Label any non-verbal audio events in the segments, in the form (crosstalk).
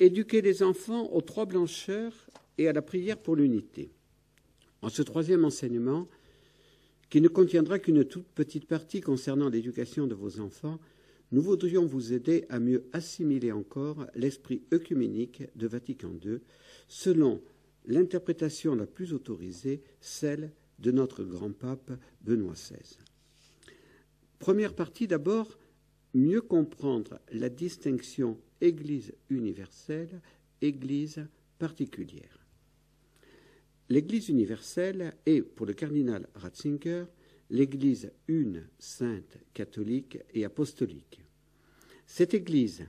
Éduquer les enfants aux trois blancheurs et à la prière pour l'unité. En ce troisième enseignement, qui ne contiendra qu'une toute petite partie concernant l'éducation de vos enfants, nous voudrions vous aider à mieux assimiler encore l'esprit œcuménique de Vatican II, selon l'interprétation la plus autorisée, celle de notre grand pape Benoît XVI. Première partie d'abord, mieux comprendre la distinction Église universelle, Église particulière. L'Église universelle est, pour le cardinal Ratzinger, l'Église une, sainte, catholique et apostolique. Cette Église,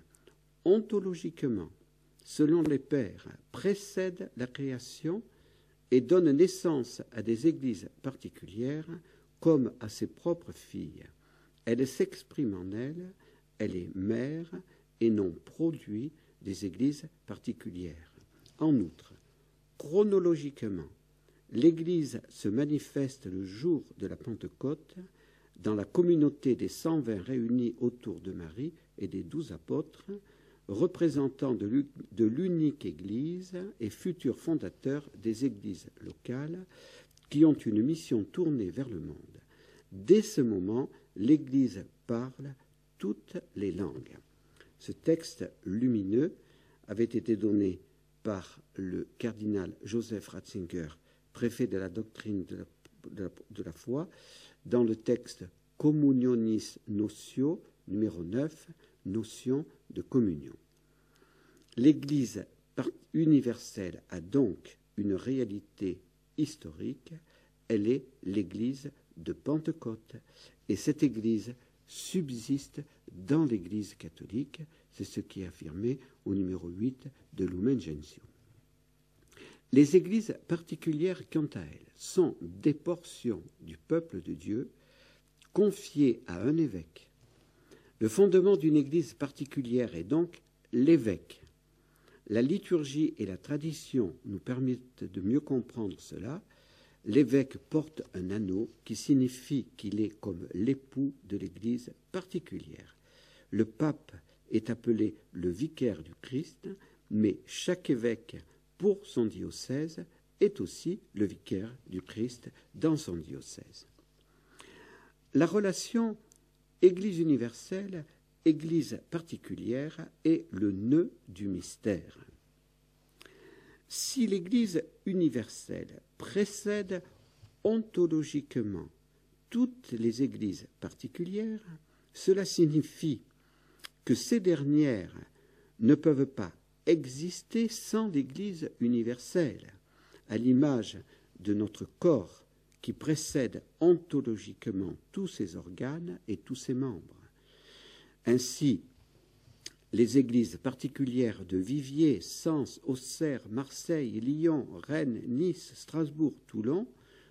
ontologiquement, selon les pères, précède la création et donne naissance à des églises particulières comme à ses propres filles. Elle s'exprime en elle, elle est mère et non produit des églises particulières. En outre, chronologiquement, l'Église se manifeste le jour de la Pentecôte dans la communauté des 120 réunis autour de Marie et des douze apôtres, représentants de l'unique Église et futurs fondateurs des églises locales qui ont une mission tournée vers le monde. Dès ce moment, l'Église parle toutes les langues. Ce texte lumineux avait été donné par le cardinal Joseph Ratzinger, préfet de la doctrine de la, foi, dans le texte Communionis Notio, numéro 9, notion de communion. L'Église universelle a donc une réalité historique, elle est l'Église de Pentecôte, et cette Église subsiste dans l'Église catholique, c'est ce qui est affirmé au numéro 8 de Lumen Gentium. Les églises particulières, quant à elles, sont des portions du peuple de Dieu confiées à un évêque le fondement d'une Église particulière est donc l'évêque. La liturgie et la tradition nous permettent de mieux comprendre cela. L'évêque porte un anneau qui signifie qu'il est comme l'époux de l'Église particulière. Le pape est appelé le vicaire du Christ, mais chaque évêque pour son diocèse est aussi le vicaire du Christ dans son diocèse. La relation Église universelle, Église particulière est le nœud du mystère. Si l'Église universelle précède ontologiquement toutes les Églises particulières, cela signifie que ces dernières ne peuvent pas exister sans l'Église universelle, à l'image de notre corps qui précède ontologiquement tous ses organes et tous ses membres. Ainsi, les églises particulières de Viviers, Sens, Auxerre, Marseille, Lyon, Rennes, Nice, Strasbourg, Toulon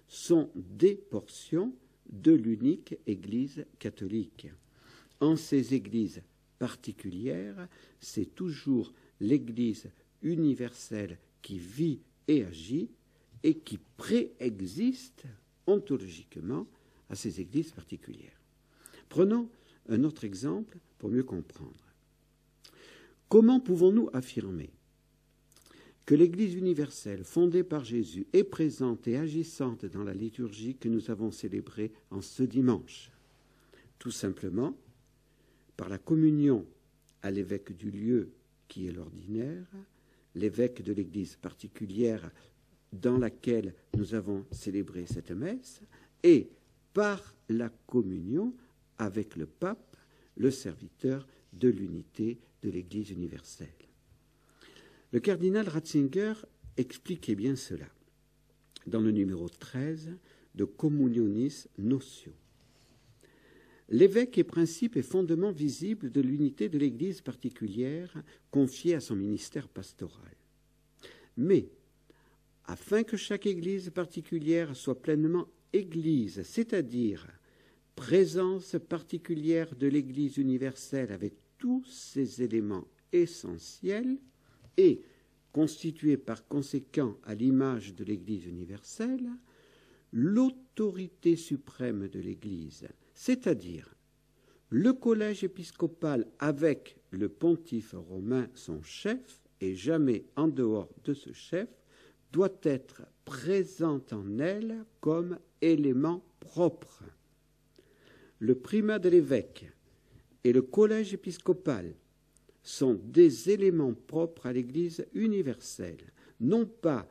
sont des portions de l'unique Église catholique. En ces églises particulières, c'est toujours l'Église universelle qui vit et agit et qui préexiste ontologiquement à ces églises particulières. Prenons un autre exemple pour mieux comprendre. Comment pouvons-nous affirmer que l'Église universelle fondée par Jésus est présente et agissante dans la liturgie que nous avons célébrée en ce dimanche? Tout simplement par la communion à l'évêque du lieu qui est l'ordinaire, l'évêque de l'Église particulière dans laquelle nous avons célébré cette messe et par la communion avec le pape, le serviteur de l'unité de l'Église universelle. Le cardinal Ratzinger expliquait bien cela dans le numéro 13 de Communionis Notio. L'évêque est principe et fondement visible de l'unité de l'Église particulière confiée à son ministère pastoral. Mais afin que chaque Église particulière soit pleinement Église, c'est-à-dire présence particulière de l'Église universelle avec tous ses éléments essentiels et constituée par conséquent à l'image de l'Église universelle, l'autorité suprême de l'Église, c'est-à-dire le collège épiscopal avec le pontife romain son chef, et jamais en dehors de ce chef, doit être présent en elle comme élément propre. Le primat de l'évêque et le collège épiscopal sont des éléments propres à l'Église universelle, non pas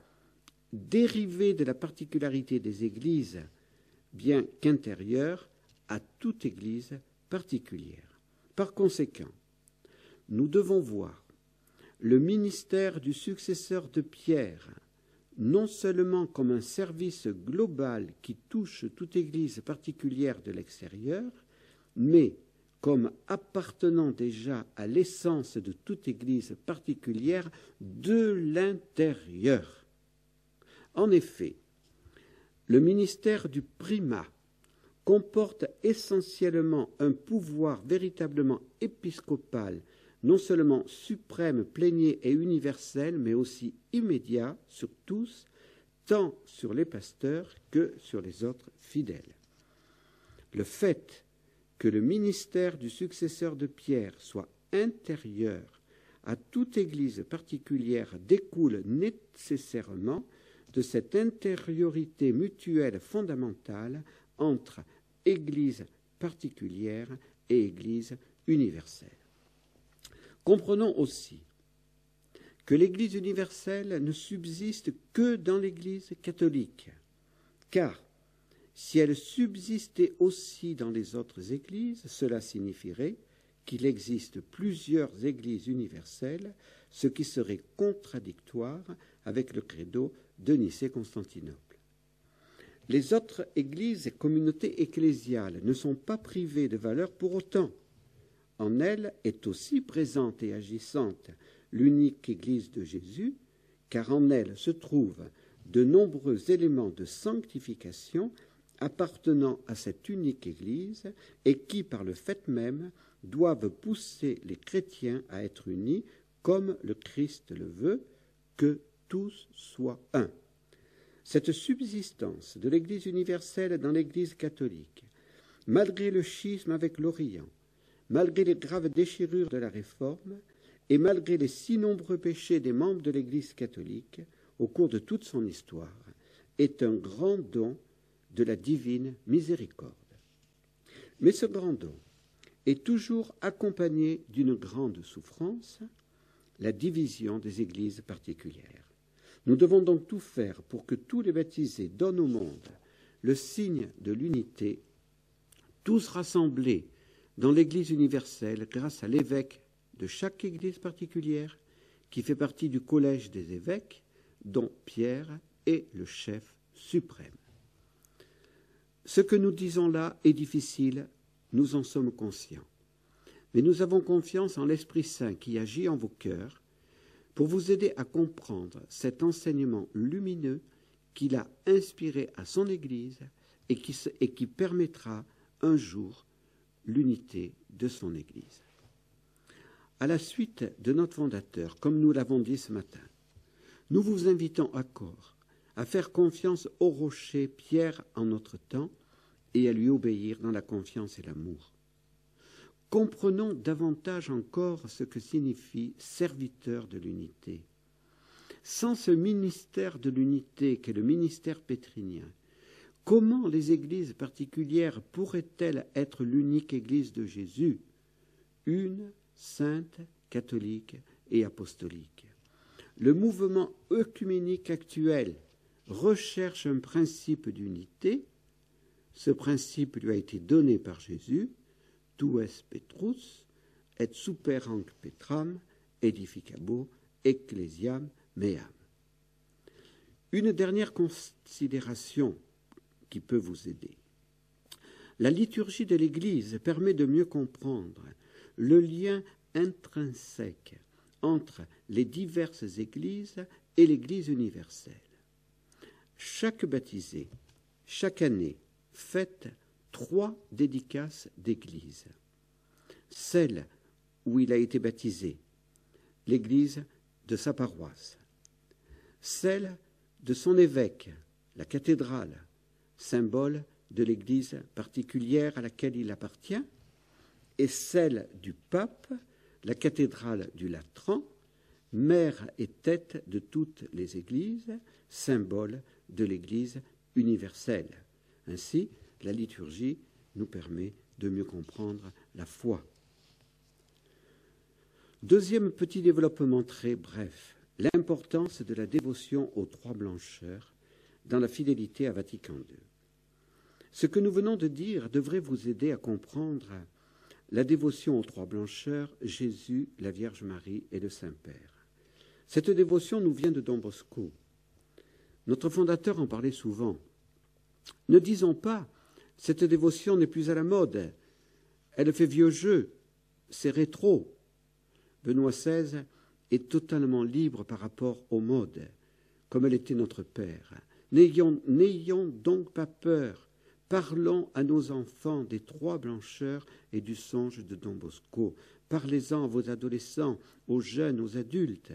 dérivés de la particularité des Églises, bien qu'intérieurs à toute Église particulière. Par conséquent, nous devons voir le ministère du successeur de Pierre non seulement comme un service global qui touche toute Église particulière de l'extérieur, mais comme appartenant déjà à l'essence de toute Église particulière de l'intérieur. En effet, le ministère du primat comporte essentiellement un pouvoir véritablement épiscopal, non seulement suprême, plénier et universel, mais aussi immédiat sur tous, tant sur les pasteurs que sur les autres fidèles. Le fait que le ministère du successeur de Pierre soit intérieur à toute Église particulière découle nécessairement de cette intériorité mutuelle fondamentale entre Église particulière et Église universelle. Comprenons aussi que l'Église universelle ne subsiste que dans l'Église catholique, car si elle subsistait aussi dans les autres églises, cela signifierait qu'il existe plusieurs églises universelles, ce qui serait contradictoire avec le credo de Nicée-Constantinople. Les autres églises et communautés ecclésiales ne sont pas privées de valeur pour autant. En elles est aussi présente et agissante l'unique Église de Jésus, car en elle se trouvent de nombreux éléments de sanctification appartenant à cette unique Église et qui, par le fait même, doivent pousser les chrétiens à être unis comme le Christ le veut, que tous soient un. Cette subsistance de l'Église universelle dans l'Église catholique, malgré le schisme avec l'Orient, malgré les graves déchirures de la Réforme, et malgré les si nombreux péchés des membres de l'Église catholique au cours de toute son histoire, est un grand don de la divine miséricorde. Mais ce grand don est toujours accompagné d'une grande souffrance, la division des églises particulières. Nous devons donc tout faire pour que tous les baptisés donnent au monde le signe de l'unité, tous rassemblés dans l'Église universelle grâce à l'évêque de chaque Église particulière qui fait partie du collège des évêques dont Pierre est le chef suprême. Ce que nous disons là est difficile, nous en sommes conscients. Mais nous avons confiance en l'Esprit Saint qui agit en vos cœurs pour vous aider à comprendre cet enseignement lumineux qu'il a inspiré à son Église et qui, et qui permettra un jour l'unité de son Église. À la suite de notre fondateur, comme nous l'avons dit ce matin, nous vous invitons à à faire confiance au rocher Pierre en notre temps et à lui obéir dans la confiance et l'amour. Comprenons davantage encore ce que signifie serviteur de l'unité. Sans ce ministère de l'unité qu'est le ministère pétrinien, comment les églises particulières pourraient-elles être l'unique église de Jésus, une, sainte, catholique et apostolique Le mouvement œcuménique actuel recherche un principe d'unité. Ce principe lui a été donné par Jésus, tu es Petrus, et super anc Petram, edificabo, ecclesiam meam. Une dernière considération qui peut vous aider. La liturgie de l'Église permet de mieux comprendre le lien intrinsèque entre les diverses Églises et l'Église universelle. Chaque baptisé, chaque année, fête trois dédicaces d'église. Celle où il a été baptisé, l'église de sa paroisse. Celle de son évêque, la cathédrale, symbole de l'église particulière à laquelle il appartient, et celle du pape, la cathédrale du Latran, mère et tête de toutes les églises, symbole de l'Église universelle. Ainsi, la liturgie nous permet de mieux comprendre la foi. Deuxième petit développement très bref, l'importance de la dévotion aux trois blancheurs dans la fidélité à Vatican II. Ce que nous venons de dire devrait vous aider à comprendre la dévotion aux trois blancheurs, Jésus, la Vierge Marie et le Saint-Père. Cette dévotion nous vient de Don Bosco. Notre fondateur en parlait souvent. Ne disons pas cette dévotion n'est plus à la mode, elle fait vieux jeu, c'est rétro. Benoît XVI est totalement libre par rapport aux modes, comme elle était notre Père. N'ayons donc pas peur. Parlons à nos enfants des trois blancheurs et du songe de Don Bosco. Parlez-en à vos adolescents, aux jeunes, aux adultes.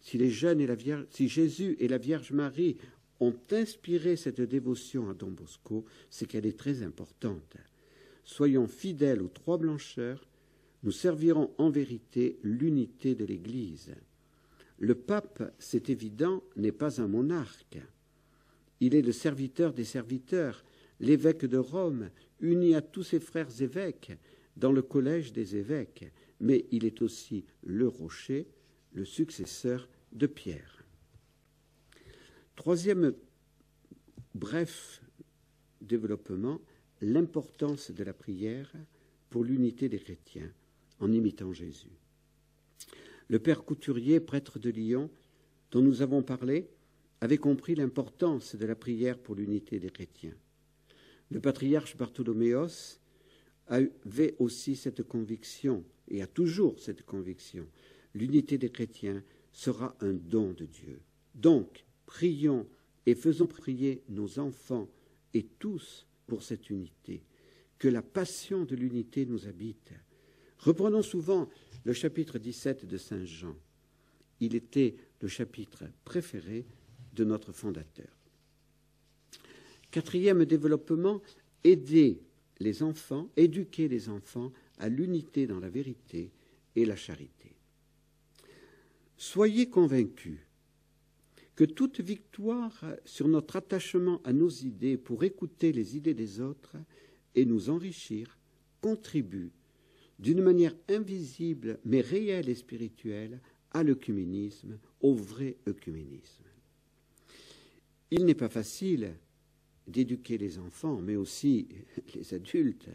Si, les jeunes et la Vierge, si Jésus et la Vierge Marie ont inspiré cette dévotion à Don Bosco, c'est qu'elle est très importante. Soyons fidèles aux trois blancheurs, nous servirons en vérité l'unité de l'Église. Le pape, c'est évident, n'est pas un monarque. Il est le serviteur des serviteurs, l'évêque de Rome, uni à tous ses frères évêques dans le collège des évêques, mais il est aussi le rocher, le successeur de Pierre. Troisième bref développement, l'importance de la prière pour l'unité des chrétiens en imitant Jésus. Le père couturier, prêtre de Lyon, dont nous avons parlé, avait compris l'importance de la prière pour l'unité des chrétiens. Le patriarche Bartholoméos avait aussi cette conviction, et a toujours cette conviction. L'unité des chrétiens sera un don de Dieu. Donc, prions et faisons prier nos enfants et tous pour cette unité. Que la passion de l'unité nous habite. Reprenons souvent le chapitre 17 de Saint Jean. Il était le chapitre préféré de notre fondateur. Quatrième développement, aider les enfants, éduquer les enfants à l'unité dans la vérité et la charité. Soyez convaincus que toute victoire sur notre attachement à nos idées pour écouter les idées des autres et nous enrichir contribue d'une manière invisible mais réelle et spirituelle à l'œcuménisme, au vrai œcuménisme. Il n'est pas facile d'éduquer les enfants, mais aussi (laughs) les adultes,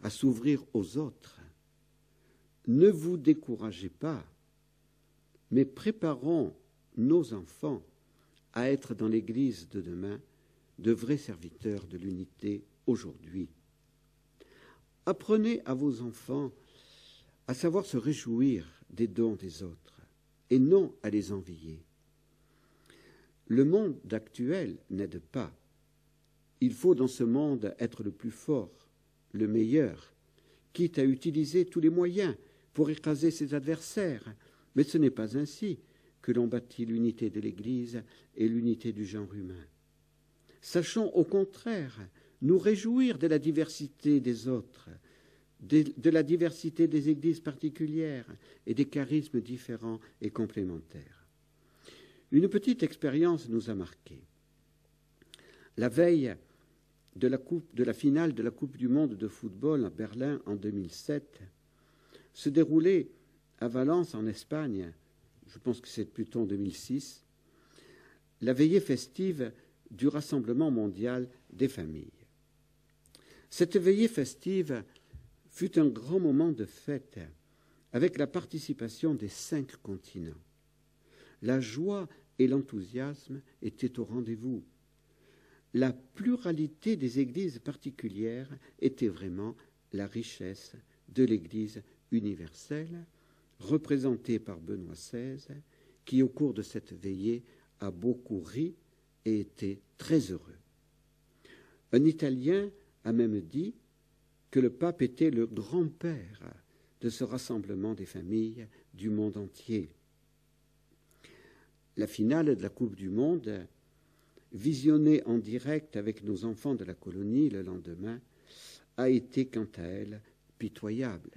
à s'ouvrir aux autres. Ne vous découragez pas, mais préparons nos enfants à être dans l'Église de demain de vrais serviteurs de l'unité aujourd'hui. Apprenez à vos enfants à savoir se réjouir des dons des autres et non à les envier. Le monde actuel n'aide pas. Il faut dans ce monde être le plus fort, le meilleur, quitte à utiliser tous les moyens pour écraser ses adversaires. Mais ce n'est pas ainsi que l'on bâtit l'unité de l'Église et l'unité du genre humain. Sachons au contraire nous réjouir de la diversité des autres, de, la diversité des églises particulières et des charismes différents et complémentaires. Une petite expérience nous a marqués. La veille de la, de la finale de la Coupe du Monde de football à Berlin en 2007 se déroulait à Valence en Espagne je pense que c'est plutôt en 2006, la veillée festive du Rassemblement mondial des familles. Cette veillée festive fut un grand moment de fête avec la participation des cinq continents. La joie et l'enthousiasme étaient au rendez-vous. La pluralité des églises particulières était vraiment la richesse de l'Église universelle représenté par Benoît XVI, qui au cours de cette veillée a beaucoup ri et été très heureux. Un Italien a même dit que le pape était le grand-père de ce rassemblement des familles du monde entier. La finale de la Coupe du Monde, visionnée en direct avec nos enfants de la colonie le lendemain, a été quant à elle pitoyable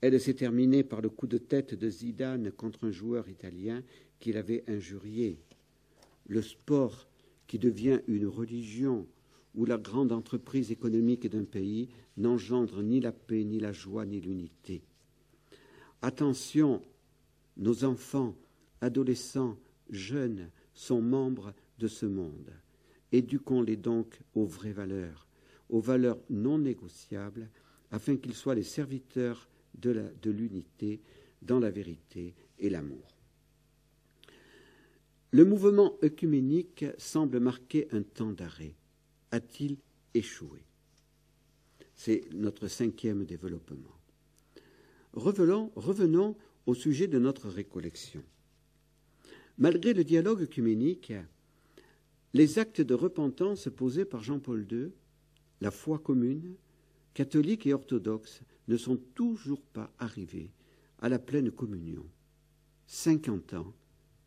Elle s'est terminée par le coup de tête de Zidane contre un joueur italien qu'il avait injurié. Le sport qui devient une religion où la grande entreprise économique d'un pays n'engendre ni la paix, ni la joie, ni l'unité. Attention, nos enfants, adolescents, jeunes sont membres de ce monde. Éduquons-les donc aux vraies valeurs, aux valeurs non négociables, afin qu'ils soient les serviteurs de l'unité dans la vérité et l'amour. Le mouvement œcuménique semble marquer un temps d'arrêt. A-t-il échoué? C'est notre cinquième développement. Revenons, revenons au sujet de notre récollection. Malgré le dialogue œcuménique, les actes de repentance posés par Jean-Paul II, la foi commune, catholique et orthodoxe, ne sont toujours pas arrivés à la pleine communion, cinquante ans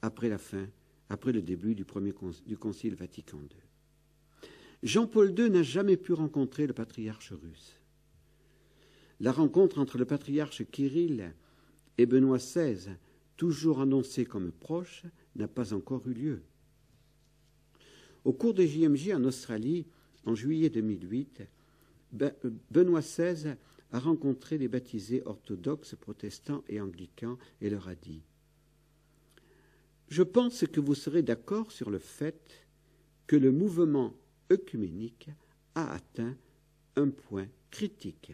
après la fin, après le début du premier Concile Vatican II. Jean-Paul II n'a jamais pu rencontrer le patriarche russe. La rencontre entre le patriarche Kirill et Benoît XVI, toujours annoncé comme proche, n'a pas encore eu lieu. Au cours des JMJ en Australie, en juillet 2008, ben, Benoît XVI a rencontré les baptisés orthodoxes, protestants et anglicans et leur a dit Je pense que vous serez d'accord sur le fait que le mouvement œcuménique a atteint un point critique.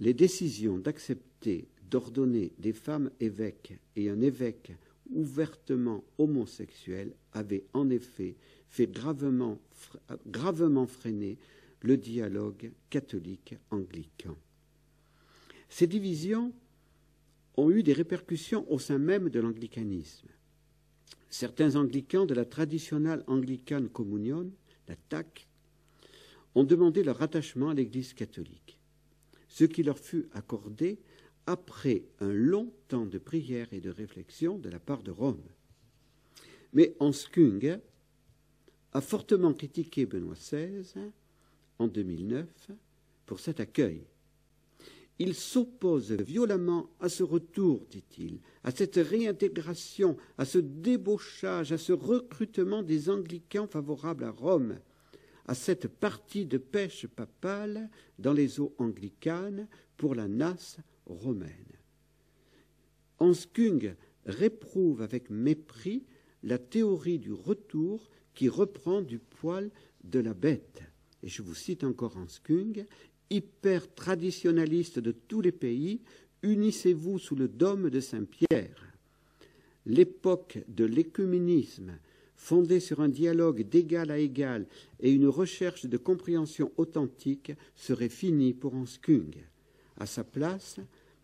Les décisions d'accepter d'ordonner des femmes évêques et un évêque ouvertement homosexuel avaient en effet fait gravement, gravement freiner le dialogue catholique anglican. Ces divisions ont eu des répercussions au sein même de l'anglicanisme. Certains anglicans de la traditionnelle Anglican Communion, la TAC, ont demandé leur rattachement à l'Église catholique, ce qui leur fut accordé après un long temps de prière et de réflexion de la part de Rome. Mais Hanskung a fortement critiqué Benoît XVI en 2009 pour cet accueil. Il s'oppose violemment à ce retour, dit-il, à cette réintégration, à ce débauchage, à ce recrutement des anglicans favorables à Rome, à cette partie de pêche papale dans les eaux anglicanes pour la nasse romaine. Hanskung réprouve avec mépris la théorie du retour qui reprend du poil de la bête et je vous cite encore Skung, hyper traditionnaliste de tous les pays, unissez-vous sous le dôme de Saint-Pierre. L'époque de l'écuménisme, fondée sur un dialogue d'égal à égal et une recherche de compréhension authentique, serait finie pour Skung. À sa place,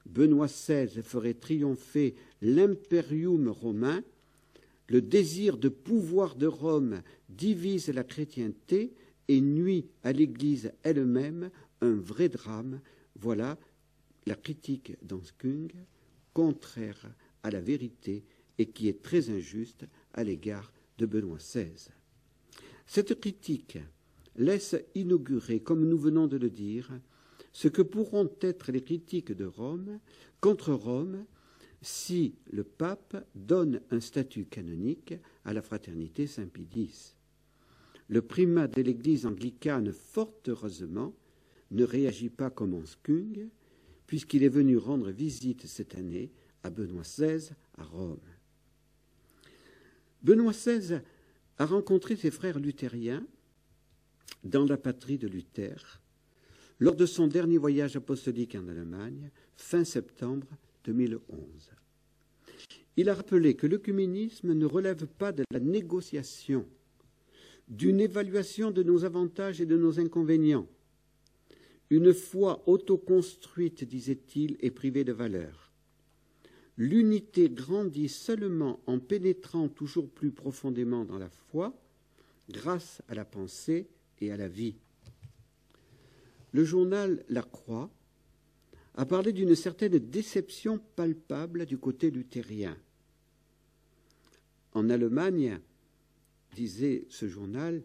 Benoît XVI ferait triompher l'imperium romain. Le désir de pouvoir de Rome divise la chrétienté et nuit à l'Église elle-même un vrai drame. Voilà la critique d'Anskung, contraire à la vérité et qui est très injuste à l'égard de Benoît XVI. Cette critique laisse inaugurer, comme nous venons de le dire, ce que pourront être les critiques de Rome contre Rome si le pape donne un statut canonique à la fraternité Saint-Pie le primat de l'Église anglicane, fort heureusement, ne réagit pas comme Skung, puisqu'il est venu rendre visite cette année à Benoît XVI à Rome. Benoît XVI a rencontré ses frères luthériens dans la patrie de Luther lors de son dernier voyage apostolique en Allemagne, fin septembre 2011. Il a rappelé que l'œcuménisme ne relève pas de la négociation d'une évaluation de nos avantages et de nos inconvénients. Une foi autoconstruite, disait-il, est privée de valeur. L'unité grandit seulement en pénétrant toujours plus profondément dans la foi, grâce à la pensée et à la vie. Le journal La Croix a parlé d'une certaine déception palpable du côté luthérien. En Allemagne, disait ce journal,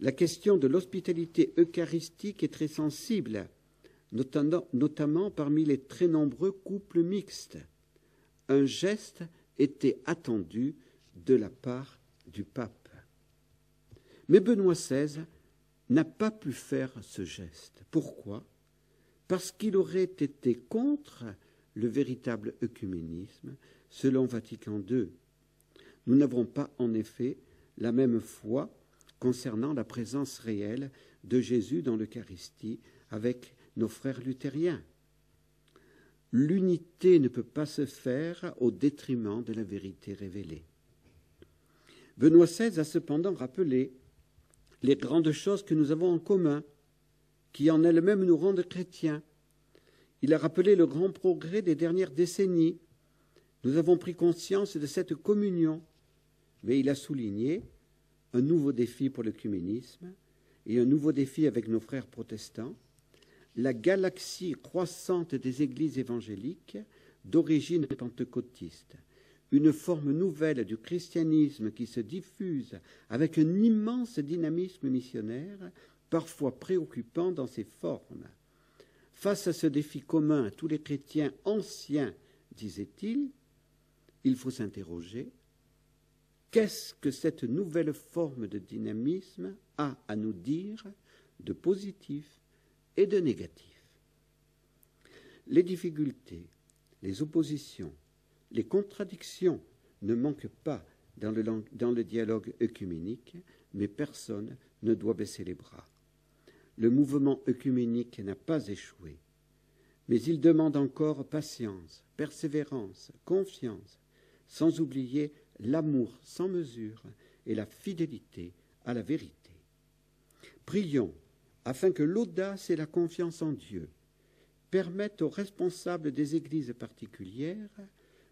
la question de l'hospitalité eucharistique est très sensible notamment parmi les très nombreux couples mixtes. Un geste était attendu de la part du pape. Mais Benoît XVI n'a pas pu faire ce geste. Pourquoi? Parce qu'il aurait été contre le véritable œcuménisme selon Vatican II. Nous n'avons pas en effet la même foi concernant la présence réelle de Jésus dans l'Eucharistie avec nos frères luthériens. L'unité ne peut pas se faire au détriment de la vérité révélée. Benoît XVI a cependant rappelé les grandes choses que nous avons en commun, qui en elles-mêmes nous rendent chrétiens. Il a rappelé le grand progrès des dernières décennies. Nous avons pris conscience de cette communion, mais il a souligné un nouveau défi pour l'œcuménisme et un nouveau défi avec nos frères protestants, la galaxie croissante des églises évangéliques d'origine pentecôtiste, une forme nouvelle du christianisme qui se diffuse avec un immense dynamisme missionnaire, parfois préoccupant dans ses formes. Face à ce défi commun à tous les chrétiens anciens, disait-il, il faut s'interroger qu'est-ce que cette nouvelle forme de dynamisme a à nous dire de positif et de négatif? Les difficultés, les oppositions, les contradictions ne manquent pas dans le, dialogue œcuménique, mais personne ne doit baisser les bras. Le mouvement œcuménique n'a pas échoué, mais il demande encore patience, persévérance, confiance, sans oublier l'amour sans mesure et la fidélité à la vérité. Prions afin que l'audace et la confiance en Dieu permettent aux responsables des églises particulières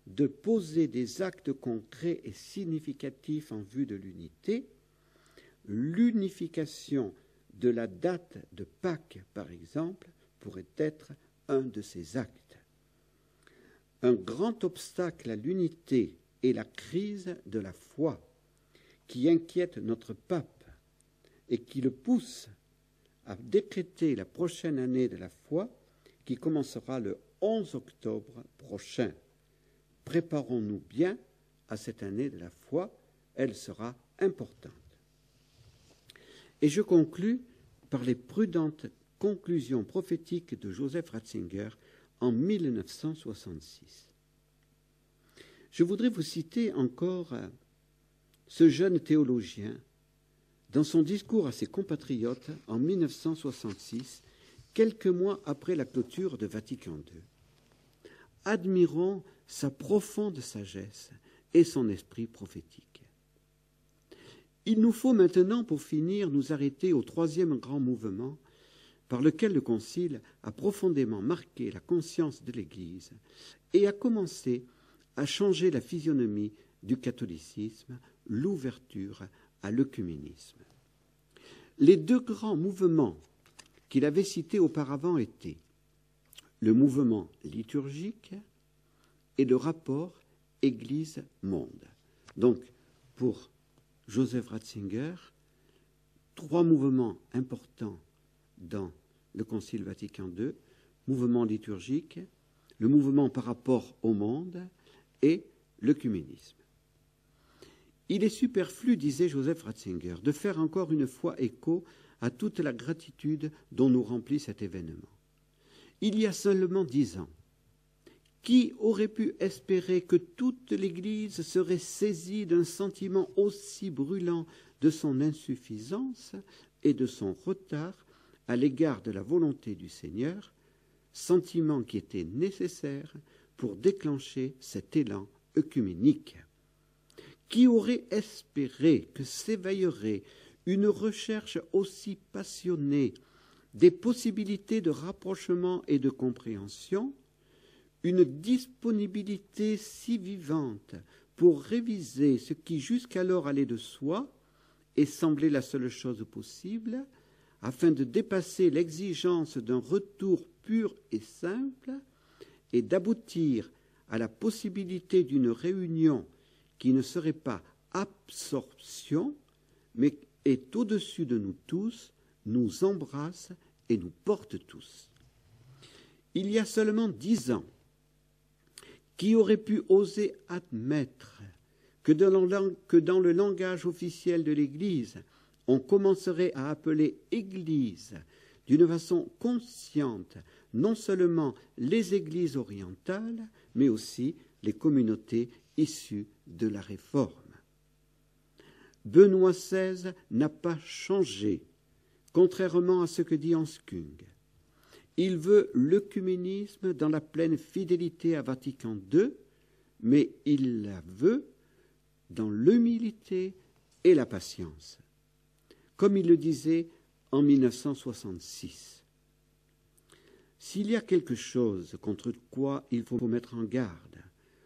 de poser des actes concrets et significatifs en vue de l'unité, l'unification de la date de Pâques, par exemple, pourrait être un de ces actes. Un grand obstacle à l'unité est la crise de la foi qui inquiète notre pape et qui le pousse à décréter la prochaine année de la foi qui commencera le 11 octobre prochain. Préparons-nous bien à cette année de la foi, elle sera importante. Et je conclus par les prudentes conclusions prophétiques de Joseph Ratzinger en 1966. Je voudrais vous citer encore ce jeune théologien dans son discours à ses compatriotes en 1966, quelques mois après la clôture de Vatican II. Admirons sa profonde sagesse et son esprit prophétique. Il nous faut maintenant, pour finir, nous arrêter au troisième grand mouvement par lequel le Concile a profondément marqué la conscience de l'Église et a commencé à changer la physionomie du catholicisme, l'ouverture à l'œcuménisme. Les deux grands mouvements qu'il avait cités auparavant étaient le mouvement liturgique et le rapport Église-monde. Donc, pour Joseph Ratzinger, trois mouvements importants dans le Concile Vatican II, mouvement liturgique, le mouvement par rapport au monde et l'œcuménisme. Il est superflu, disait Joseph Ratzinger, de faire encore une fois écho à toute la gratitude dont nous remplit cet événement. Il y a seulement dix ans, qui aurait pu espérer que toute l'Église serait saisie d'un sentiment aussi brûlant de son insuffisance et de son retard à l'égard de la volonté du Seigneur, sentiment qui était nécessaire pour déclencher cet élan œcuménique. Qui aurait espéré que s'éveillerait une recherche aussi passionnée des possibilités de rapprochement et de compréhension, une disponibilité si vivante pour réviser ce qui jusqu'alors allait de soi et semblait la seule chose possible, afin de dépasser l'exigence d'un retour pur et simple, et d'aboutir à la possibilité d'une réunion qui ne serait pas absorption, mais est au-dessus de nous tous, nous embrasse et nous porte tous. il y a seulement dix ans, qui aurait pu oser admettre que dans le langage officiel de l'Église, on commencerait à appeler Église d'une façon consciente non seulement les Églises orientales, mais aussi les communautés issues de la Réforme. Benoît XVI n'a pas changé, contrairement à ce que dit Hans Kung. Il veut l'œcuménisme dans la pleine fidélité à Vatican II, mais il la veut dans l'humilité et la patience. Comme il le disait en 1966. S'il y a quelque chose contre quoi il faut mettre en garde,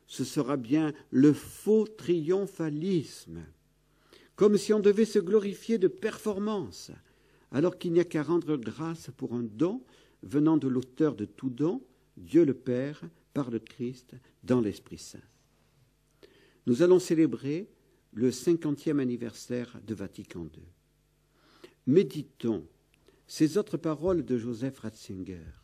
ce sera bien le faux triomphalisme, comme si on devait se glorifier de performance, alors qu'il n'y a qu'à rendre grâce pour un don venant de l'auteur de tout don, Dieu le Père, par le Christ, dans l'Esprit Saint. Nous allons célébrer le cinquantième anniversaire de Vatican II. Méditons ces autres paroles de Joseph Ratzinger.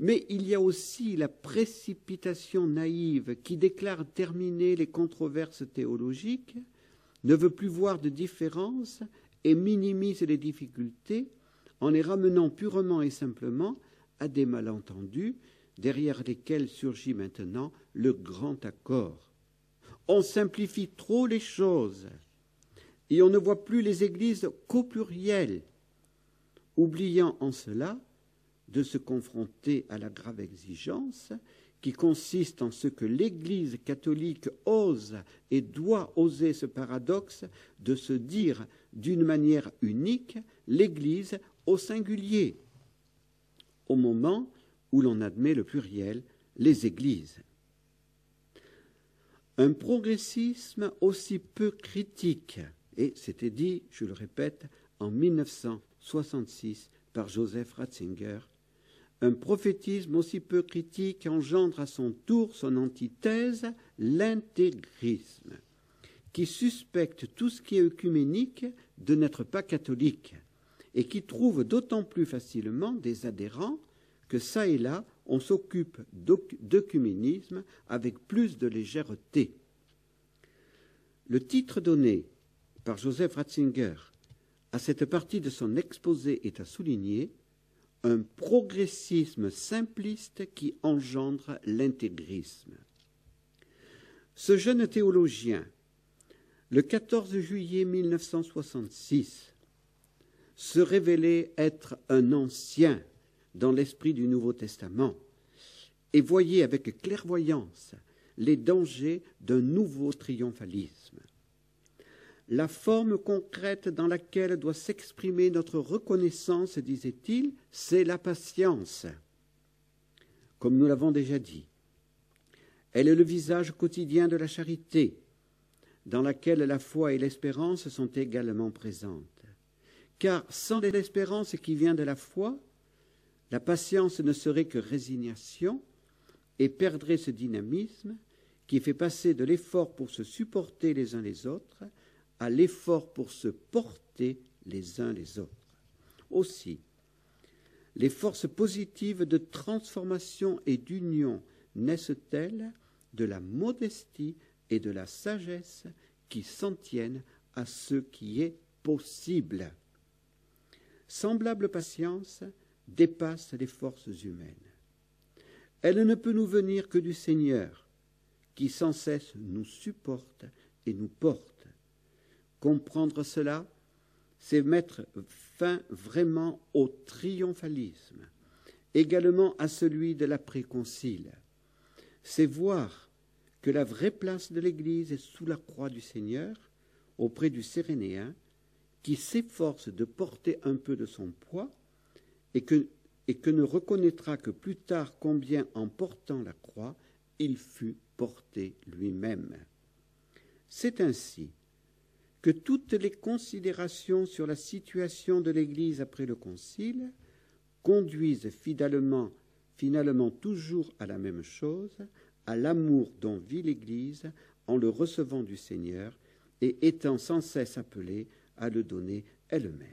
Mais il y a aussi la précipitation naïve qui déclare terminer les controverses théologiques, ne veut plus voir de différence et minimise les difficultés en les ramenant purement et simplement à des malentendus derrière lesquels surgit maintenant le grand accord. On simplifie trop les choses et on ne voit plus les églises qu'au pluriel, oubliant en cela de se confronter à la grave exigence qui consiste en ce que l'Église catholique ose et doit oser ce paradoxe de se dire d'une manière unique l'Église au singulier, au moment où l'on admet le pluriel, les Églises. Un progressisme aussi peu critique, et c'était dit, je le répète, en 1966 par Joseph Ratzinger, un prophétisme aussi peu critique engendre à son tour son antithèse, l'intégrisme, qui suspecte tout ce qui est œcuménique de n'être pas catholique, et qui trouve d'autant plus facilement des adhérents que ça et là on s'occupe d'œcuménisme avec plus de légèreté. Le titre donné par Joseph Ratzinger à cette partie de son exposé est à souligner un progressisme simpliste qui engendre l'intégrisme. Ce jeune théologien, le 14 juillet 1966, se révélait être un ancien dans l'esprit du Nouveau Testament et voyait avec clairvoyance les dangers d'un nouveau triomphalisme. La forme concrète dans laquelle doit s'exprimer notre reconnaissance, disait-il, c'est la patience. Comme nous l'avons déjà dit, elle est le visage quotidien de la charité, dans laquelle la foi et l'espérance sont également présentes. Car sans l'espérance qui vient de la foi, la patience ne serait que résignation et perdrait ce dynamisme qui fait passer de l'effort pour se supporter les uns les autres à l'effort pour se porter les uns les autres. Aussi, les forces positives de transformation et d'union naissent-elles de la modestie et de la sagesse qui s'en tiennent à ce qui est possible? Semblable patience dépasse les forces humaines. Elle ne peut nous venir que du Seigneur, qui sans cesse nous supporte et nous porte. Comprendre cela, c'est mettre fin vraiment au triomphalisme, également à celui de l'après-concile. C'est voir que la vraie place de l'Église est sous la croix du Seigneur, auprès du Sérénéen, qui s'efforce de porter un peu de son poids et que, et que ne reconnaîtra que plus tard combien en portant la croix, il fut porté lui-même. C'est ainsi que toutes les considérations sur la situation de l'Église après le Concile conduisent finalement, finalement toujours à la même chose, à l'amour dont vit l'Église en le recevant du Seigneur et étant sans cesse appelée à le donner elle-même.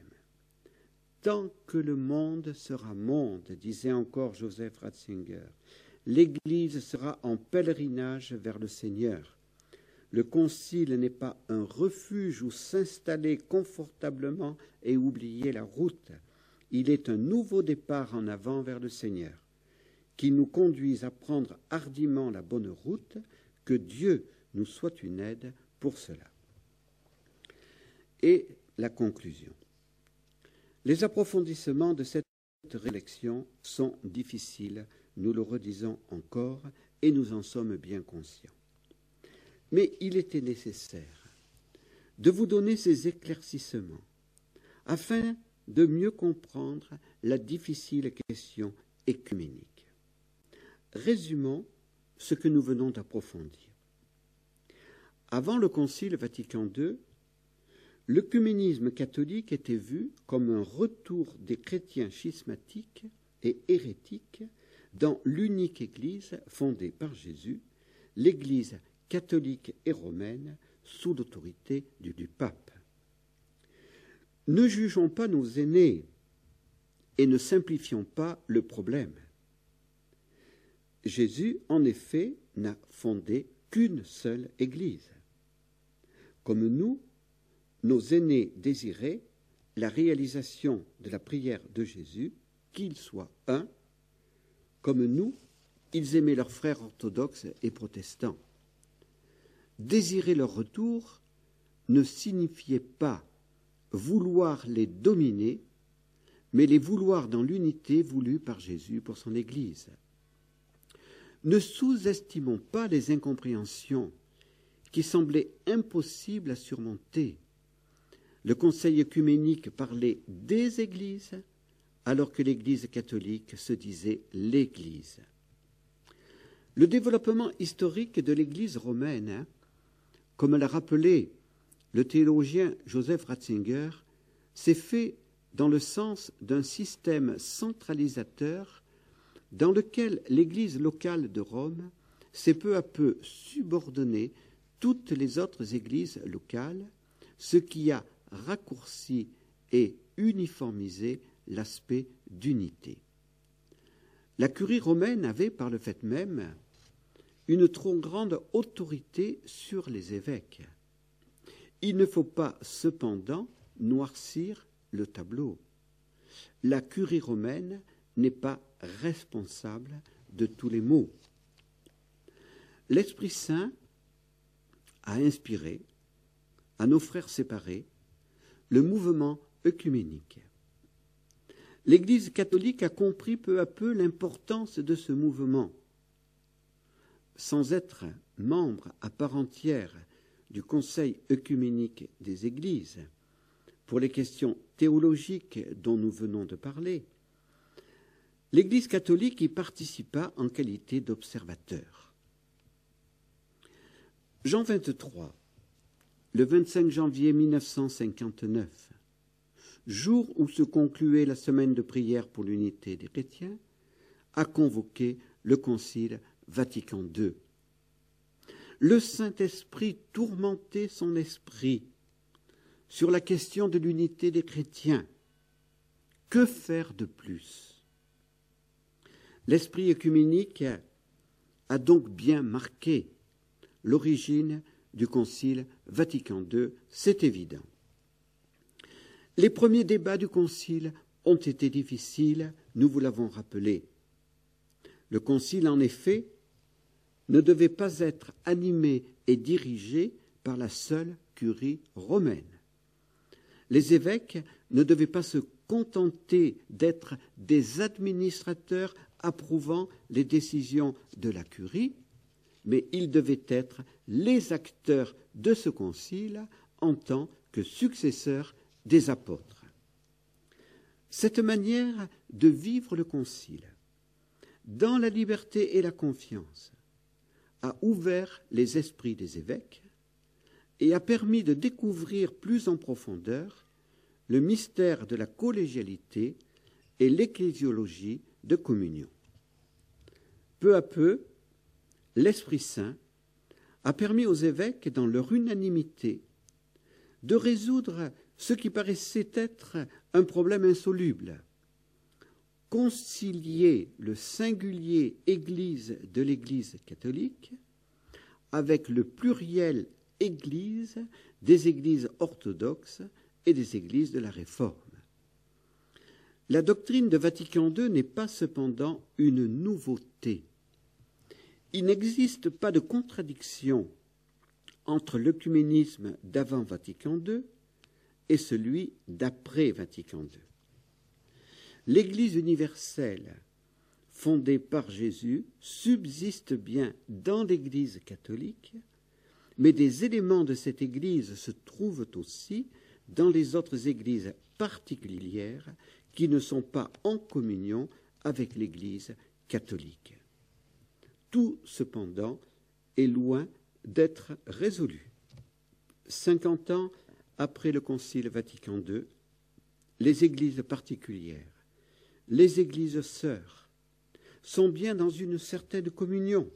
tant que le monde sera monde, disait encore Joseph Ratzinger, l'Église sera en pèlerinage vers le Seigneur. Le concile n'est pas un refuge où s'installer confortablement et oublier la route. Il est un nouveau départ en avant vers le Seigneur, qui nous conduise à prendre hardiment la bonne route, que Dieu nous soit une aide pour cela. Et la conclusion. Les approfondissements de cette réflexion sont difficiles, nous le redisons encore, et nous en sommes bien conscients. Mais il était nécessaire de vous donner ces éclaircissements afin de mieux comprendre la difficile question écuménique. Résumons ce que nous venons d'approfondir. Avant le Concile Vatican II, l'œcuménisme catholique était vu comme un retour des chrétiens schismatiques et hérétiques dans l'unique Église fondée par Jésus, l'Église catholique et romaine sous l'autorité du, du, pape. Ne jugeons pas nos aînés et ne simplifions pas le problème. Jésus, en effet, n'a fondé qu'une seule Église. Comme nous, nos aînés désiraient la réalisation de la prière de Jésus, qu'ils soient un, comme nous, ils aimaient leurs frères orthodoxes et protestants. Désirer leur retour ne signifiait pas vouloir les dominer, mais les vouloir dans l'unité voulue par Jésus pour son Église. Ne sous-estimons pas les incompréhensions qui semblaient impossibles à surmonter. Le Conseil œcuménique parlait des Églises, alors que l'Église catholique se disait l'Église. Le développement historique de l'Église romaine, hein, comme l'a rappelé le théologien Joseph Ratzinger, s'est fait dans le sens d'un système centralisateur dans lequel l'Église locale de Rome s'est peu à peu subordonnée toutes les autres églises locales, ce qui a raccourci et uniformisé l'aspect d'unité. La curie romaine avait, par le fait même, une trop grande autorité sur les évêques. Il ne faut pas cependant noircir le tableau. La curie romaine n'est pas responsable de tous les maux. L'Esprit Saint a inspiré à nos frères séparés le mouvement œcuménique. L'Église catholique a compris peu à peu l'importance de ce mouvement. Sans être membre à part entière du Conseil œcuménique des Églises, pour les questions théologiques dont nous venons de parler, l'Église catholique y participa en qualité d'observateur. Jean 23, le 25 janvier 1959, jour où se concluait la semaine de prière pour l'unité des chrétiens, a convoqué le Concile Vatican II. Le Saint-Esprit tourmentait son esprit sur la question de l'unité des chrétiens. Que faire de plus? L'esprit œcuménique a donc bien marqué l'origine du Concile Vatican II, c'est évident. Les premiers débats du Concile ont été difficiles, nous vous l'avons rappelé. Le Concile, en effet, ne devait pas être animé et dirigé par la seule curie romaine. Les évêques ne devaient pas se contenter d'être des administrateurs approuvant les décisions de la curie, mais ils devaient être les acteurs de ce concile en tant que successeurs des apôtres. Cette manière de vivre le concile, dans la liberté et la confiance, a ouvert les esprits des évêques et a permis de découvrir plus en profondeur le mystère de la collégialité et l'ecclésiologie de communion. Peu à peu, l'Esprit Saint a permis aux évêques, dans leur unanimité, de résoudre ce qui paraissait être un problème insoluble. Concilier le singulier Église de l'Église catholique avec le pluriel Église des Églises orthodoxes et des Églises de la Réforme. La doctrine de Vatican II n'est pas cependant une nouveauté. Il n'existe pas de contradiction entre l'œcuménisme d'avant Vatican II et celui d'après Vatican II. L'Église universelle, fondée par Jésus, subsiste bien dans l'Église catholique, mais des éléments de cette Église se trouvent aussi dans les autres Églises particulières qui ne sont pas en communion avec l'Église catholique. Tout, cependant, est loin d'être résolu. Cinquante ans après le Concile Vatican II, les églises particulières, les églises sœurs, sont bien dans une certaine communion,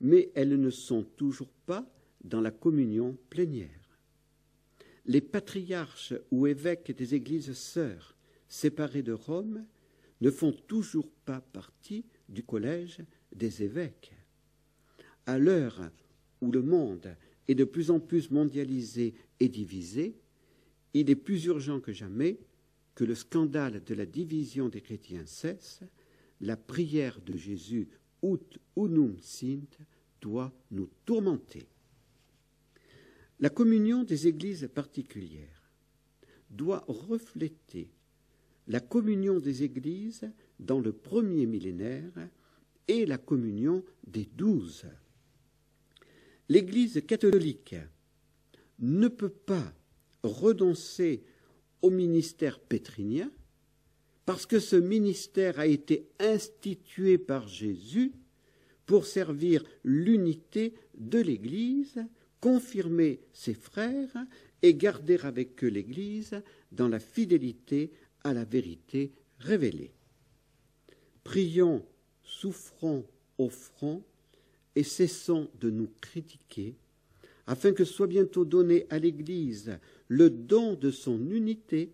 mais elles ne sont toujours pas dans la communion plénière. Les patriarches ou évêques des églises sœurs séparées de Rome ne font toujours pas partie du collège des évêques. À l'heure où le monde est de plus en plus mondialisé et divisé, il est plus urgent que jamais que le scandale de la division des chrétiens cesse, la prière de Jésus ut unum sint doit nous tourmenter. La communion des églises particulières doit refléter la communion des églises dans le premier millénaire et la communion des douze. L'Église catholique ne peut pas renoncer au ministère pétrinien parce que ce ministère a été institué par Jésus pour servir l'unité de l'Église, confirmer ses frères et garder avec eux l'Église dans la fidélité à la vérité révélée. Prions, souffrons, offrons et cessons de nous critiquer, afin que soit bientôt donné à l'Église le don de son unité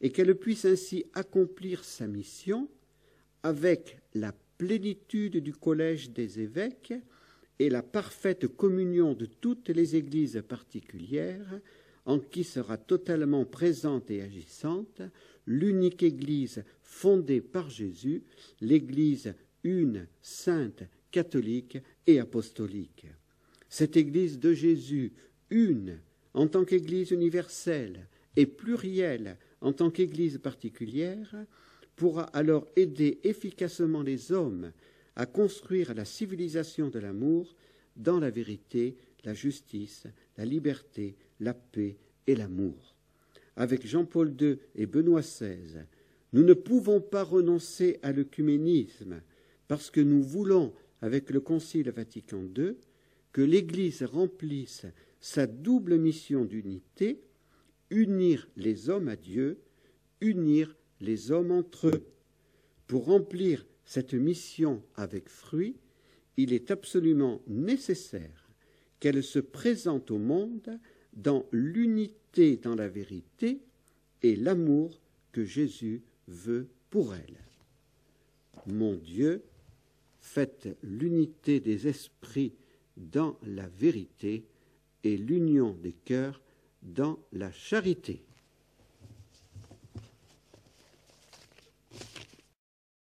et qu'elle puisse ainsi accomplir sa mission avec la plénitude du collège des évêques et la parfaite communion de toutes les églises particulières en qui sera totalement présente et agissante l'unique Église fondée par Jésus, l'Église une, sainte, catholique et apostolique. Cette Église de Jésus, une, en tant qu'Église universelle et plurielle en tant qu'Église particulière, pourra alors aider efficacement les hommes à construire la civilisation de l'amour dans la vérité, la justice, la liberté, la paix et l'amour. Avec Jean-Paul II et Benoît XVI, nous ne pouvons pas renoncer à l'œcuménisme parce que nous voulons, avec le Concile Vatican II, que l'Église remplisse sa double mission d'unité, unir les hommes à Dieu, unir les hommes entre eux. Pour remplir cette mission avec fruit, il est absolument nécessaire qu'elle se présente au monde dans l'unité dans la vérité et l'amour que Jésus veut pour elle. Mon Dieu, faites l'unité des esprits dans la vérité et l'union des cœurs dans la charité.